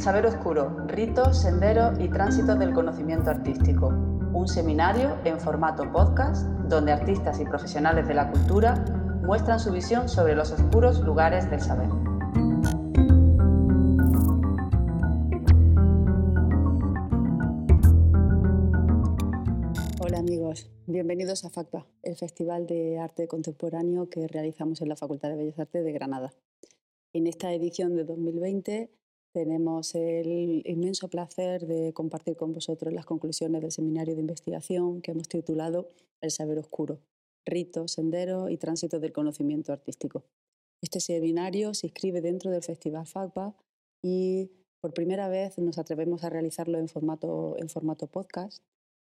Saber Oscuro, ritos, senderos y tránsitos del conocimiento artístico. Un seminario en formato podcast donde artistas y profesionales de la cultura muestran su visión sobre los oscuros lugares del saber. Hola amigos, bienvenidos a FACPA, el Festival de Arte Contemporáneo que realizamos en la Facultad de Bellas Artes de Granada. En esta edición de 2020 tenemos el inmenso placer de compartir con vosotros las conclusiones del seminario de investigación que hemos titulado El saber oscuro, ritos, senderos y tránsito del conocimiento artístico. Este seminario se inscribe dentro del Festival FACPA y por primera vez nos atrevemos a realizarlo en formato, en formato podcast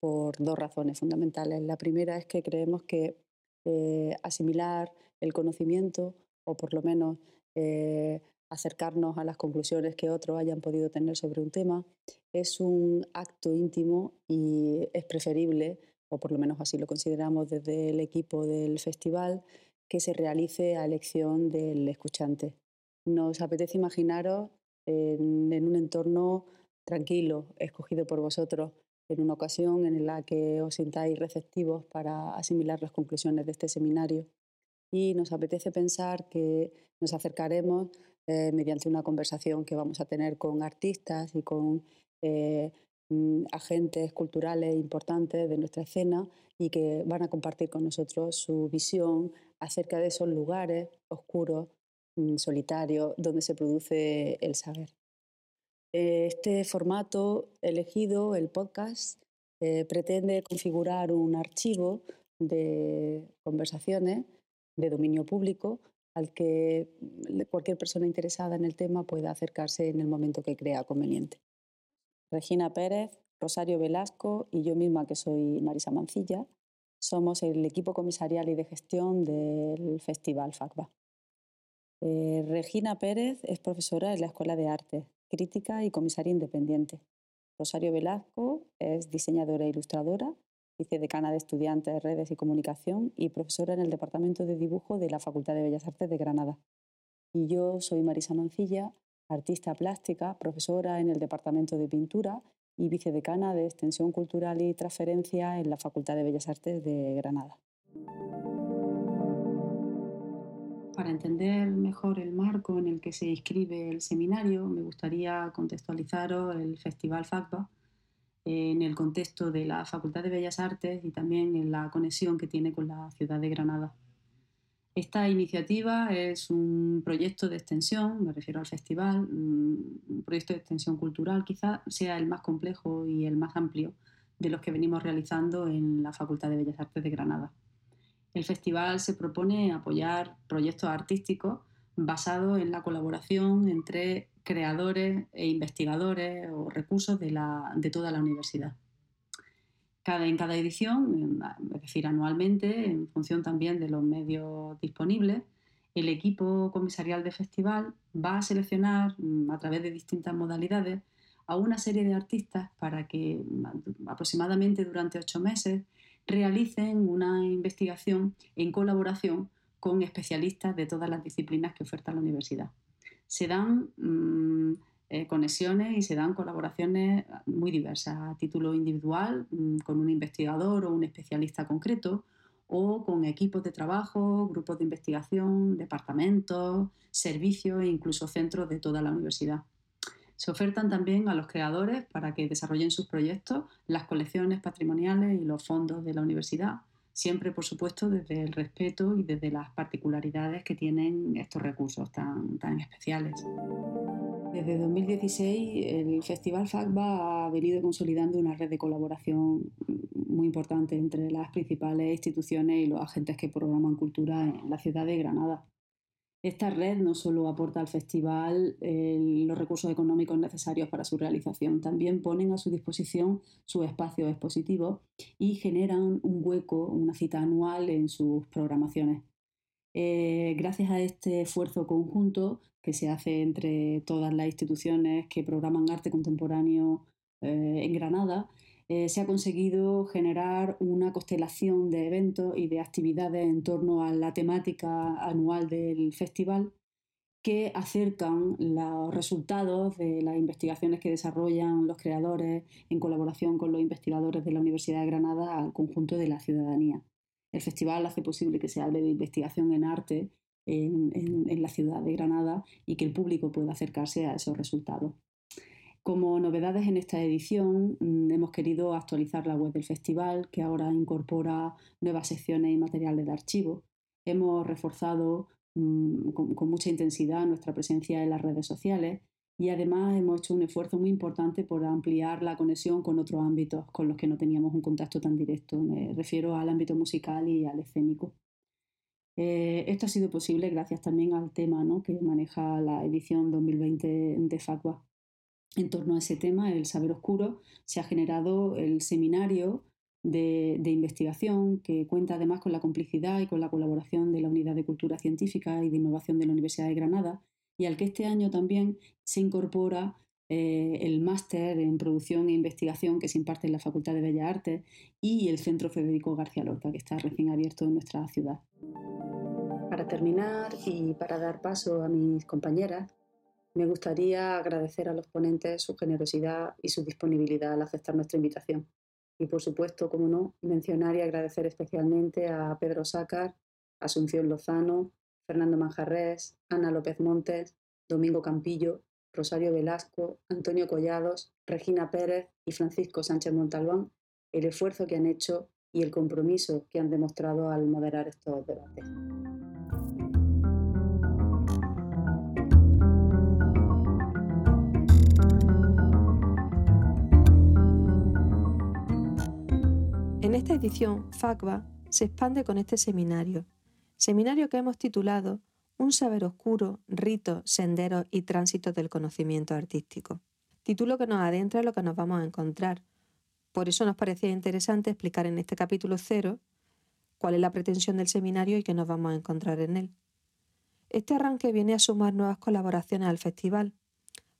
por dos razones fundamentales. La primera es que creemos que eh, asimilar el conocimiento o por lo menos eh, acercarnos a las conclusiones que otros hayan podido tener sobre un tema, es un acto íntimo y es preferible, o por lo menos así lo consideramos desde el equipo del festival, que se realice a elección del escuchante. Nos apetece imaginaros en, un entorno tranquilo, escogido por vosotros, en una ocasión en la que os sintáis receptivos para asimilar las conclusiones de este seminario. Y nos apetece pensar que nos acercaremos eh, mediante una conversación que vamos a tener con artistas y con eh, mm, agentes culturales importantes de nuestra escena y que van a compartir con nosotros su visión acerca de esos lugares oscuros, mm, solitarios, donde se produce el saber. Este formato elegido, el podcast, eh, pretende configurar un archivo de conversaciones de dominio público al que cualquier persona interesada en el tema pueda acercarse en el momento que crea conveniente. Regina Pérez, Rosario Velasco y yo misma, que soy Marisa Mancilla, somos el equipo comisarial y de gestión del Festival FACBA. Eh, Regina Pérez es profesora en la Escuela de Arte, crítica y comisaria independiente. Rosario Velasco es diseñadora e ilustradora vicedecana de Estudiantes, Redes y Comunicación y profesora en el Departamento de Dibujo de la Facultad de Bellas Artes de Granada. Y yo soy Marisa Mancilla, artista plástica, profesora en el Departamento de Pintura y vicedecana de Extensión Cultural y Transferencia en la Facultad de Bellas Artes de Granada. Para entender mejor el marco en el que se inscribe el seminario, me gustaría contextualizaros el Festival FACBA, en el contexto de la Facultad de Bellas Artes y también en la conexión que tiene con la ciudad de Granada. Esta iniciativa es un proyecto de extensión, me refiero al festival, un proyecto de extensión cultural, quizá sea el más complejo y el más amplio de los que venimos realizando en la Facultad de Bellas Artes de Granada. El festival se propone apoyar proyectos artísticos basados en la colaboración entre creadores e investigadores o recursos de, toda la universidad. en cada edición, es decir, anualmente, en función también de los medios disponibles, el equipo comisarial de festival va a seleccionar mm, a través de distintas modalidades a una serie de artistas para que mm, aproximadamente durante ocho meses realicen una investigación en colaboración con especialistas de todas las disciplinas que oferta la universidad se dan mm, eh, conexiones y se dan colaboraciones muy diversas, a título individual, mm, con un investigador o un especialista concreto, o con equipos de trabajo, grupos de investigación, departamentos, servicios e incluso centros de toda la universidad. Se ofertan también a los creadores para que desarrollen sus proyectos las colecciones patrimoniales y los fondos de la universidad siempre por supuesto desde el respeto y desde las particularidades que tienen estos recursos tan, tan especiales. Desde 2016 el Festival FACBA ha venido consolidando una red de colaboración muy importante entre las principales instituciones y los agentes que programan cultura en la ciudad de Granada. Esta red no solo aporta al festival los recursos económicos necesarios para su realización, también ponen a su disposición su espacio expositivo y generan un hueco, una cita anual en sus programaciones. Eh, gracias a este esfuerzo conjunto que se hace entre todas las instituciones que programan arte contemporáneo eh, en Granada, eh, se ha conseguido generar una constelación de eventos y de actividades en torno a la temática anual del festival que acercan los resultados de las investigaciones que desarrollan los creadores en colaboración con los investigadores de la Universidad de Granada al conjunto de la ciudadanía. El festival hace posible que se hable de investigación en arte en, la ciudad de Granada y que el público pueda acercarse a esos resultados. Como novedades en esta edición, mm, hemos querido actualizar la web del festival, que ahora incorpora nuevas secciones y materiales de archivo. Hemos reforzado mm, con, mucha intensidad nuestra presencia en las redes sociales y además hemos hecho un esfuerzo muy importante por ampliar la conexión con otros ámbitos con los que no teníamos un contacto tan directo. Me refiero al ámbito musical y al escénico. Eh, esto ha sido posible gracias también al tema que maneja la edición 2020 de FACUA. En torno a ese tema, el saber oscuro, se ha generado el seminario de, investigación que cuenta además con la complicidad y con la colaboración de la Unidad de Cultura Científica y de Innovación de la Universidad de Granada y al que este año también se incorpora eh, el máster en producción e investigación que se imparte en la Facultad de Bellas Artes y el Centro Federico García Lorca, que está recién abierto en nuestra ciudad. Para terminar y para dar paso a mis compañeras, me gustaría agradecer a los ponentes su generosidad y su disponibilidad al aceptar nuestra invitación. Y por supuesto, como no, mencionar y agradecer especialmente a Pedro Sácar, Asunción Lozano, Fernando Manjarres, Ana López Montes, Domingo Campillo, Rosario Velasco, Antonio Collados, Regina Pérez y Francisco Sánchez Montalbán el esfuerzo que han hecho y el compromiso que han demostrado al moderar estos debates. Esta edición, FACBA se expande con este seminario, seminario que hemos titulado Un saber oscuro, ritos, senderos y tránsitos del conocimiento artístico. Título que nos adentra en lo que nos vamos a encontrar. Por eso nos parecía interesante explicar en este capítulo cero cuál es la pretensión del seminario y qué nos vamos a encontrar en él. Este arranque viene a sumar nuevas colaboraciones al festival.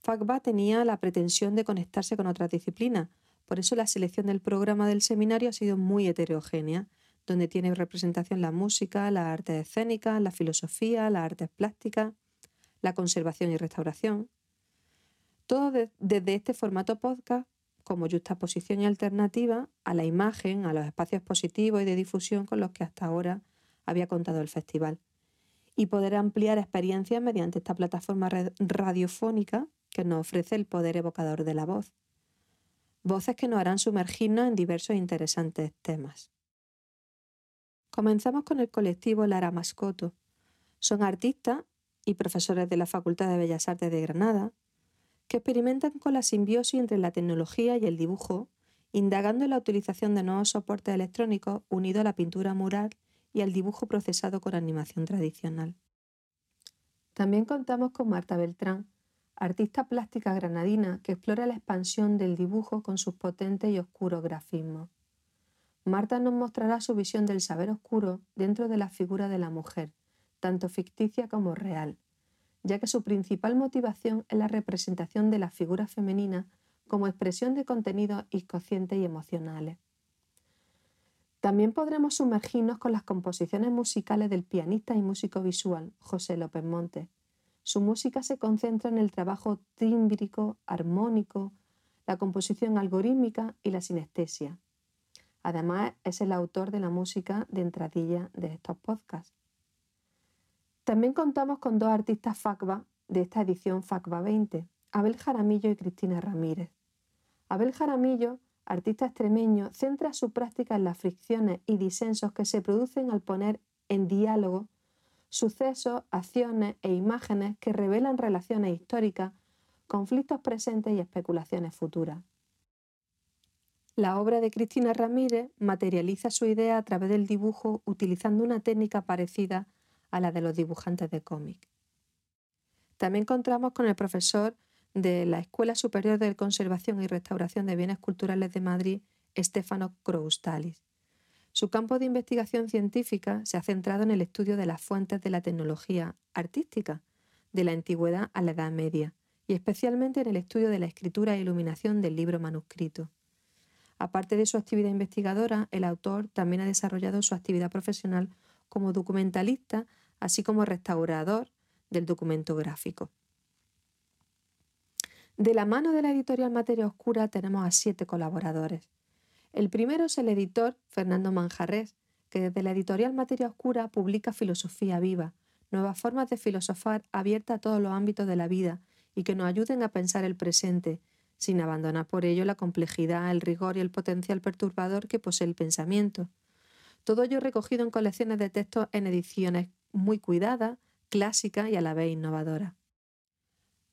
FACBA tenía la pretensión de conectarse con otras disciplinas, por eso la selección del programa del seminario ha sido muy heterogénea, donde tiene representación la música, las artes escénicas, la filosofía, las artes plásticas, la conservación y restauración. Todo desde este formato podcast como justaposición y alternativa a la imagen, a los espacios positivos y de difusión con los que hasta ahora había contado el festival. Y poder ampliar experiencias mediante esta plataforma radiofónica que nos ofrece el poder evocador de la voz voces que nos harán sumergirnos en diversos e interesantes temas. Comenzamos con el colectivo Lara Mascoto. Son artistas y profesores de la Facultad de Bellas Artes de Granada que experimentan con la simbiosis entre la tecnología y el dibujo, indagando en la utilización de nuevos soportes electrónicos unidos a la pintura mural y al dibujo procesado con animación tradicional. También contamos con Marta Beltrán, artista plástica granadina que explora la expansión del dibujo con sus potentes y oscuros grafismos. Marta nos mostrará su visión del saber oscuro dentro de la figura de la mujer, tanto ficticia como real, ya que su principal motivación es la representación de la figura femenina como expresión de contenidos inconscientes y emocionales. También podremos sumergirnos con las composiciones musicales del pianista y músico visual José López Montes, su música se concentra en el trabajo tímbrico, armónico, la composición algorítmica y la sinestesia. Además, es el autor de la música de entradilla de estos podcasts. También contamos con dos artistas FACBA de esta edición FACBA 20, Abel Jaramillo y Cristina Ramírez. Abel Jaramillo, artista extremeño, centra su práctica en las fricciones y disensos que se producen al poner en diálogo sucesos, acciones e imágenes que revelan relaciones históricas, conflictos presentes y especulaciones futuras. La obra de Cristina Ramírez materializa su idea a través del dibujo utilizando una técnica parecida a la de los dibujantes de cómic. También encontramos con el profesor de la Escuela Superior de Conservación y Restauración de Bienes Culturales de Madrid, Stefano Croustalis. Su campo de investigación científica se ha centrado en el estudio de las fuentes de la tecnología artística, de la antigüedad a la Edad Media, y especialmente en el estudio de la escritura e iluminación del libro manuscrito. Aparte de su actividad investigadora, el autor también ha desarrollado su actividad profesional como documentalista, así como restaurador del documento gráfico. De la mano de la editorial Materia Oscura tenemos a siete colaboradores. El primero es el editor Fernando Manjarres, que desde la editorial Materia Oscura publica Filosofía Viva, nuevas formas de filosofar abiertas a todos los ámbitos de la vida y que nos ayuden a pensar el presente, sin abandonar por ello la complejidad, el rigor y el potencial perturbador que posee el pensamiento. Todo ello recogido en colecciones de textos en ediciones muy cuidadas, clásicas y a la vez innovadoras.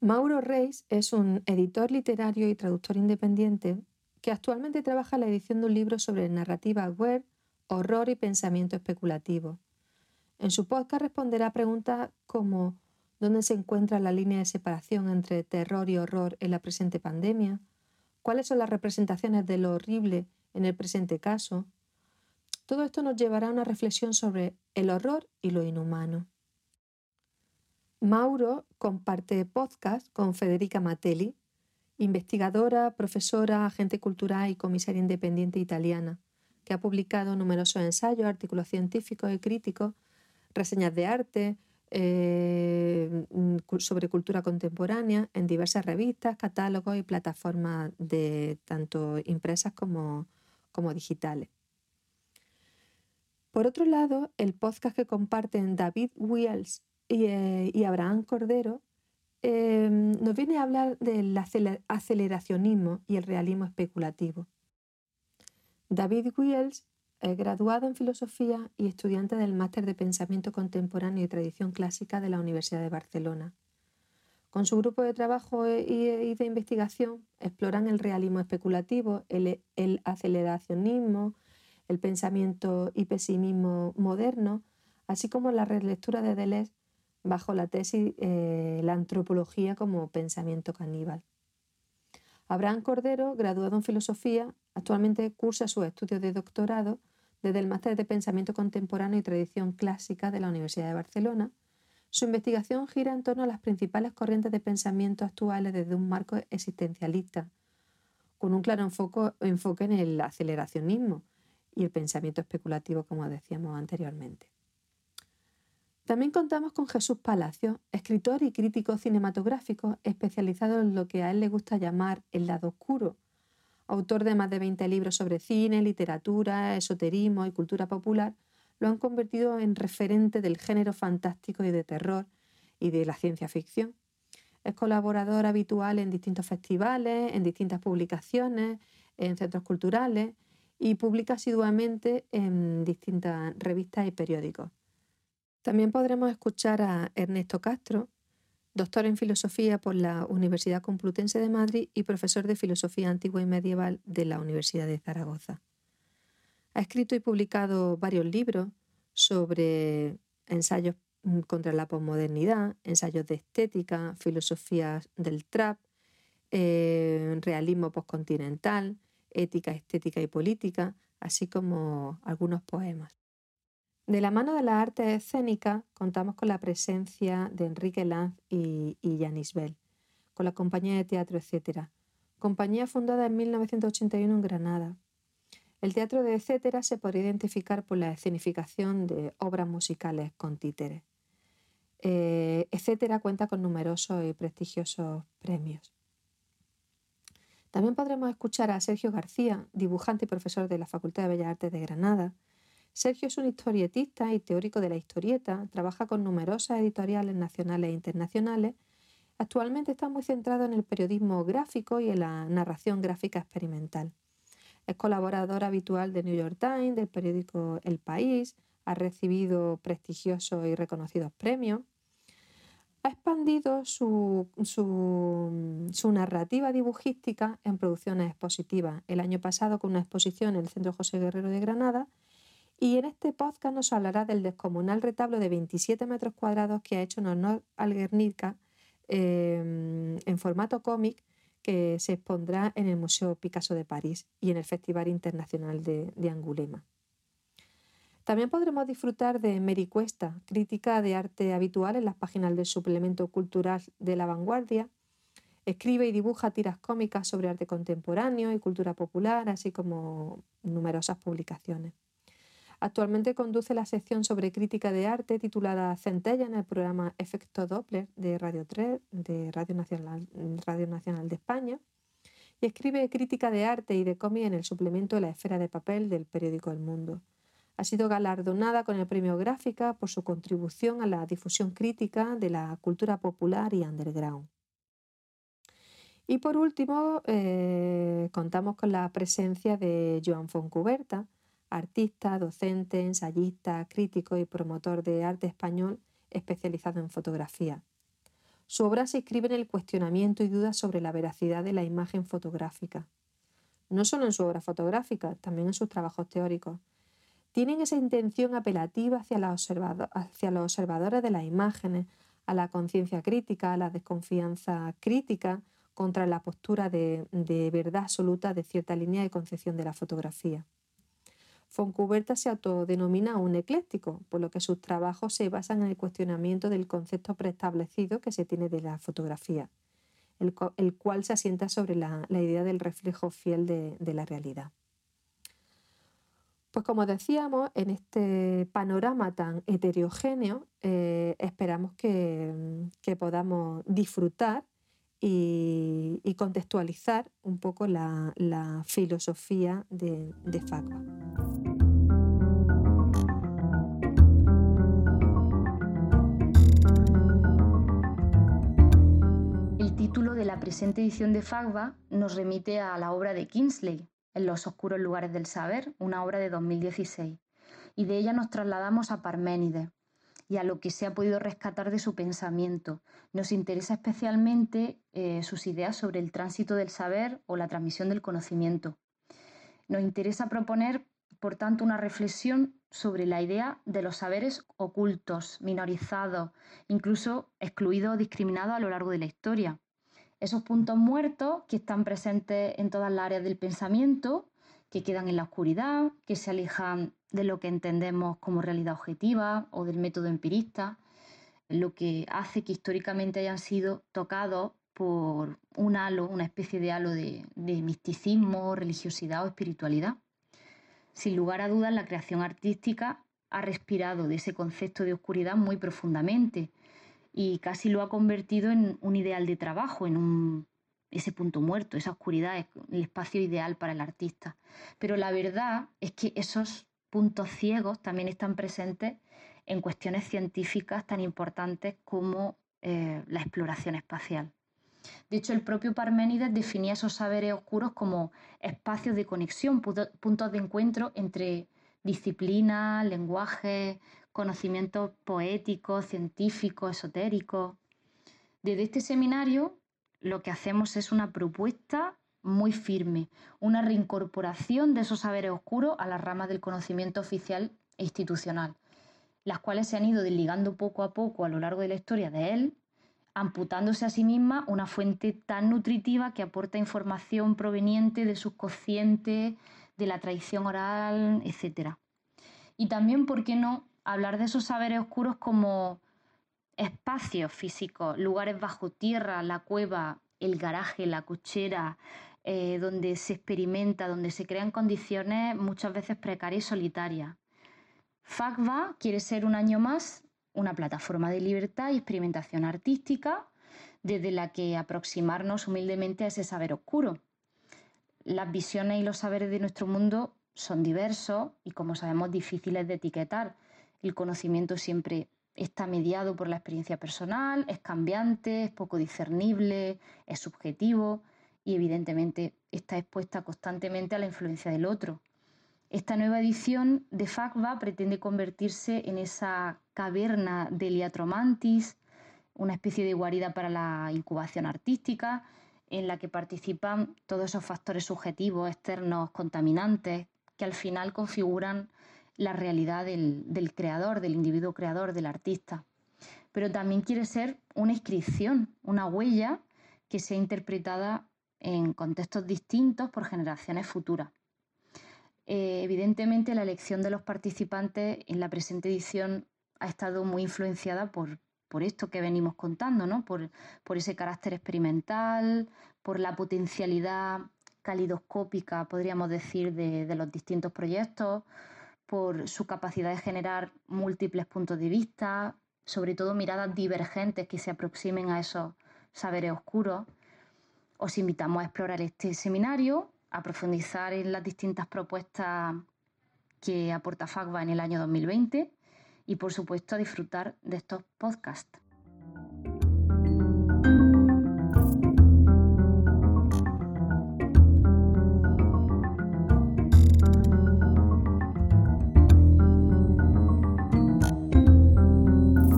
Mauro Reis es un editor literario y traductor independiente que actualmente trabaja en la edición de un libro sobre narrativa web, horror y pensamiento especulativo. En su podcast responderá preguntas como ¿dónde se encuentra la línea de separación entre terror y horror en la presente pandemia? ¿Cuáles son las representaciones de lo horrible en el presente caso? Todo esto nos llevará a una reflexión sobre el horror y lo inhumano. Mauro comparte podcast con Federica Matelli, investigadora, profesora, agente cultural y comisaria independiente italiana, que ha publicado numerosos ensayos, artículos científicos y críticos, reseñas de arte, eh, sobre cultura contemporánea en diversas revistas, catálogos y plataformas de tanto impresas como, digitales. Por otro lado, el podcast que comparten David Wiels y, eh, y Abraham Cordero Em, nos viene a hablar del aceleracionismo y el realismo especulativo. David Wiels es graduado en filosofía y estudiante del máster de pensamiento contemporáneo y tradición clásica de la Universidad de Barcelona. Con su grupo de trabajo y de investigación exploran el realismo especulativo, el, el aceleracionismo, el pensamiento y pesimismo moderno, así como la relectura de Deleuze bajo la tesis eh, La antropología como pensamiento caníbal. Abraham Cordero, graduado en filosofía, actualmente cursa sus estudios de doctorado desde el Máster de Pensamiento Contemporáneo y Tradición Clásica de la Universidad de Barcelona. Su investigación gira en torno a las principales corrientes de pensamiento actuales desde un marco existencialista, con un claro enfoque en el aceleracionismo y el pensamiento especulativo, como decíamos anteriormente. También contamos con Jesús Palacio, escritor y crítico cinematográfico especializado en lo que a él le gusta llamar el lado oscuro, autor de más de 20 libros sobre cine, literatura, esoterismo y cultura popular, lo han convertido en referente del género fantástico y de terror y de la ciencia ficción. Es colaborador habitual en distintos festivales, en distintas publicaciones, en centros culturales y publica asiduamente en distintas revistas y periódicos. También podremos escuchar a Ernesto Castro, doctor en filosofía por la Universidad Complutense de Madrid y profesor de filosofía antigua y medieval de la Universidad de Zaragoza. Ha escrito y publicado varios libros sobre ensayos mm, contra la posmodernidad, ensayos de estética, filosofía del trap, eh, realismo postcontinental, ética, estética y política, así como algunos poemas. De la mano de la arte escénica contamos con la presencia de Enrique Lanz y, y Janis Bell, con la compañía de teatro, etc. Compañía fundada en 1981 en Granada. El teatro de Etcétera se puede identificar por la escenificación de obras musicales con títeres. Eh, etcétera cuenta con numerosos y prestigiosos premios. También podremos escuchar a Sergio García, dibujante y profesor de la Facultad de Bellas Artes de Granada, Sergio es un historietista y teórico de la historieta, trabaja con numerosas editoriales nacionales e internacionales. Actualmente está muy centrado en el periodismo gráfico y en la narración gráfica experimental. Es colaborador habitual de New York Times, del periódico El País, ha recibido prestigiosos y reconocidos premios. Ha expandido su, su, narrativa dibujística en producciones expositivas. El año pasado con una exposición en el Centro José Guerrero de Granada y en este podcast nos hablará del descomunal retablo de 27 metros cuadrados que ha hecho en honor al Guernica em, en formato cómic que se expondrá en el Museo Picasso de París y en el Festival Internacional de, Angulema. También podremos disfrutar de Mary Cuesta, crítica de arte habitual en las páginas del suplemento cultural de la vanguardia. Escribe y dibuja tiras cómicas sobre arte contemporáneo y cultura popular, así como numerosas publicaciones. Actualmente conduce la sección sobre crítica de arte titulada Centella en el programa Efecto Doppler de Radio 3 de Radio Nacional, Radio Nacional de España y escribe crítica de arte y de cómic en el suplemento la esfera de papel del periódico El Mundo. Ha sido galardonada con el premio Gráfica por su contribución a la difusión crítica de la cultura popular y underground. Y por último, eh, contamos con la presencia de Joan Foncuberta, artista, docente, ensayista, crítico y promotor de arte español especializado en fotografía. Su obra se inscribe en el cuestionamiento y dudas sobre la veracidad de la imagen fotográfica. No solo en su obra fotográfica, también en sus trabajos teóricos. Tienen esa intención apelativa hacia, hacia los observadores de las imágenes, a la conciencia crítica, a la desconfianza crítica contra la postura de, verdad absoluta de cierta línea de concepción de la fotografía. Foncuberta se autodenomina un ecléctico, por lo que sus trabajos se basan en el cuestionamiento del concepto preestablecido que se tiene de la fotografía, el, cual se asienta sobre la, idea del reflejo fiel de, la realidad. Pues como decíamos, en este panorama tan heterogéneo, eh, esperamos que, que podamos disfrutar y, contextualizar un poco la, filosofía de, de El título de la presente edición de FACBA nos remite a la obra de Kingsley, En los oscuros lugares del saber, una obra de 2016, y de ella nos trasladamos a Parménides, y a lo que se ha podido rescatar de su pensamiento. Nos interesa especialmente eh, sus ideas sobre el tránsito del saber o la transmisión del conocimiento. Nos interesa proponer, por tanto, una reflexión sobre la idea de los saberes ocultos, minorizados, incluso excluidos o discriminados a lo largo de la historia. Esos puntos muertos que están presentes en todas las áreas del pensamiento, que quedan en la oscuridad, que se alejan de lo que entendemos como realidad objetiva o del método empirista, lo que hace que históricamente hayan sido tocados por un halo, una especie de halo de, misticismo, religiosidad o espiritualidad. Sin lugar a dudas, la creación artística ha respirado de ese concepto de oscuridad muy profundamente y casi lo ha convertido en un ideal de trabajo, en ese punto muerto, esa oscuridad, el espacio ideal para el artista. Pero la verdad es que esos puntos ciegos también están presentes en cuestiones científicas tan importantes como eh, la exploración espacial. De hecho, el propio Parménides definía esos saberes oscuros como espacios de conexión, puntos de encuentro entre disciplinas, lenguajes, conocimientos poéticos, científicos, esotéricos. Desde este seminario lo que hacemos es una propuesta muy firme, una reincorporación de esos saberes oscuros a las ramas del conocimiento oficial e institucional, las cuales se han ido desligando poco a poco a lo largo de la historia de él, amputándose a sí misma una fuente tan nutritiva que aporta información proveniente de subconsciente, de la tradición oral, etc. Y también, ¿por qué no?, hablar de esos saberes oscuros como espacios físicos, lugares bajo tierra, la cueva, el garaje, la cochera, eh, donde se experimenta, donde se crean condiciones muchas veces precarias y solitarias. FACVA quiere ser un año más una plataforma de libertad y experimentación artística desde la que aproximarnos humildemente a ese saber oscuro. Las visiones y los saberes de nuestro mundo son diversos y, como sabemos, difíciles de etiquetar. El conocimiento siempre está mediado por la experiencia personal, es cambiante, es poco discernible, es subjetivo y evidentemente está expuesta constantemente a la influencia del otro. Esta nueva edición de FACVA pretende convertirse en esa caverna de Liatromantis, una especie de guarida para la incubación artística, en la que participan todos esos factores subjetivos, externos, contaminantes, que al final configuran la realidad del, creador, del individuo creador, del artista. Pero también quiere ser una inscripción, una huella que sea interpretada en contextos distintos por generaciones futuras. Eh, evidentemente, la elección de los participantes en la presente edición ha estado muy influenciada por, por esto que venimos contando, ¿no? por, por ese carácter experimental, por la potencialidad calidoscópica, podríamos decir, de, de los distintos proyectos, por su capacidad de generar múltiples puntos de vista, sobre todo miradas divergentes que se aproximen a esos saberes oscuros. Os invitamos a explorar este seminario, a profundizar en las distintas propuestas que aporta FACBA en el año 2020 y por supuesto a disfrutar de estos podcasts.